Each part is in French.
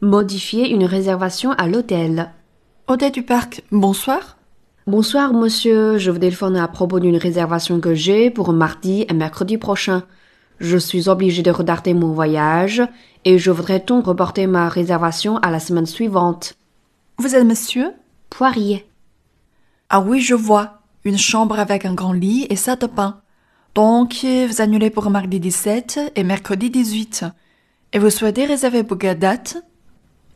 Modifier une réservation à l'hôtel. Hôtel du Parc, bonsoir. Bonsoir, monsieur. Je vous téléphone à propos d'une réservation que j'ai pour mardi et mercredi prochain. Je suis obligé de retarder mon voyage et je voudrais donc reporter ma réservation à la semaine suivante? Vous êtes monsieur? Poirier. Ah oui, je vois. Une chambre avec un grand lit et salle de bain. Donc, vous annulez pour mardi 17 et mercredi 18. Et vous souhaitez réserver pour quelle date?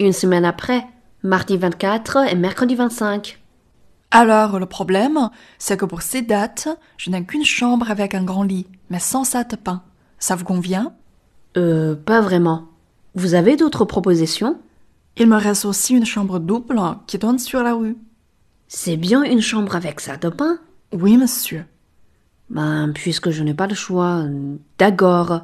Une semaine après, mardi 24 et mercredi 25. Alors, le problème, c'est que pour ces dates, je n'ai qu'une chambre avec un grand lit, mais sans bain. Ça vous convient? Euh, pas vraiment. Vous avez d'autres propositions? Il me reste aussi une chambre double qui donne sur la rue. C'est bien une chambre avec bain Oui, monsieur. Ben, puisque je n'ai pas le choix, d'accord.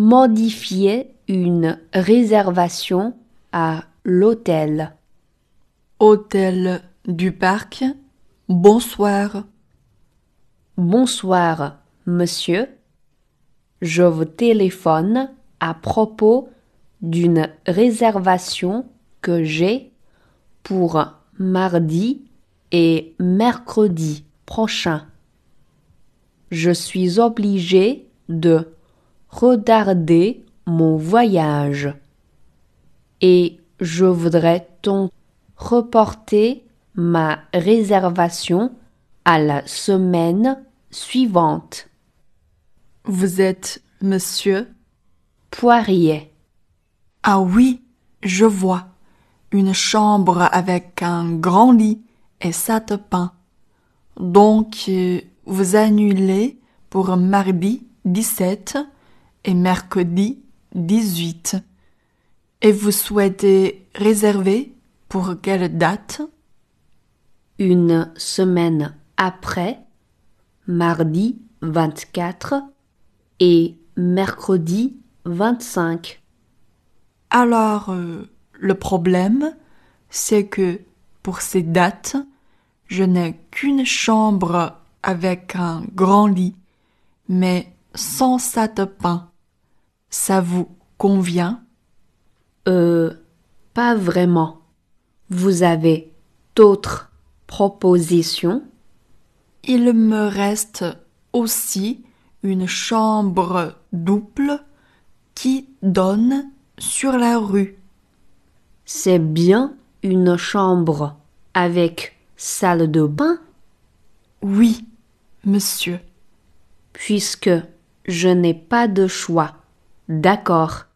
Modifier une réservation à l'hôtel. Hôtel du Parc, bonsoir. Bonsoir, monsieur. Je vous téléphone à propos d'une réservation que j'ai pour mardi et mercredi prochain. Je suis obligé de retarder mon voyage et je voudrais donc reporter ma réservation à la semaine suivante. Vous êtes monsieur? Poirier. Ah oui, je vois. Une chambre avec un grand lit et de bain. Donc, euh, vous annulez pour mardi 17 et mercredi 18. Et vous souhaitez réserver pour quelle date? Une semaine après, mardi 24 et mercredi 25. Alors, euh, le problème, c'est que pour ces dates, je n'ai qu'une chambre avec un grand lit, mais de bain. Ça vous convient? Euh, pas vraiment. Vous avez d'autres propositions? Il me reste aussi une chambre double qui donne sur la rue. C'est bien une chambre avec salle de bain? Oui, monsieur. puisque je n'ai pas de choix. D'accord.